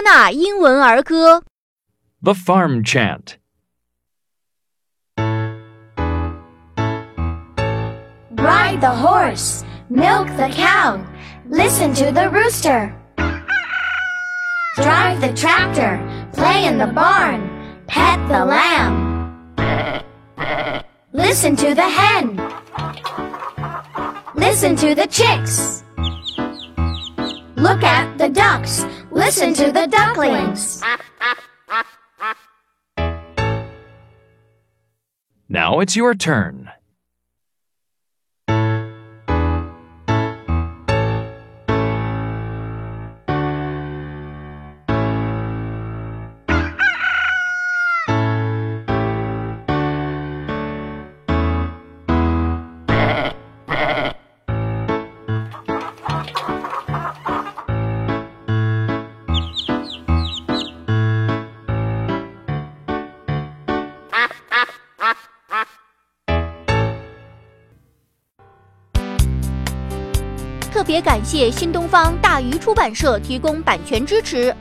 多纳英文儿歌。 The Farm Chant. Ride the horse, milk the cow, listen to the rooster. Drive the tractor, play in the barn, pet the lamb. Listen to the hen. Listen to the chicks. Look at the ducks, listen to the ducklings. Now it's your turn. 特别感谢新东方大鱼出版社提供版权支持。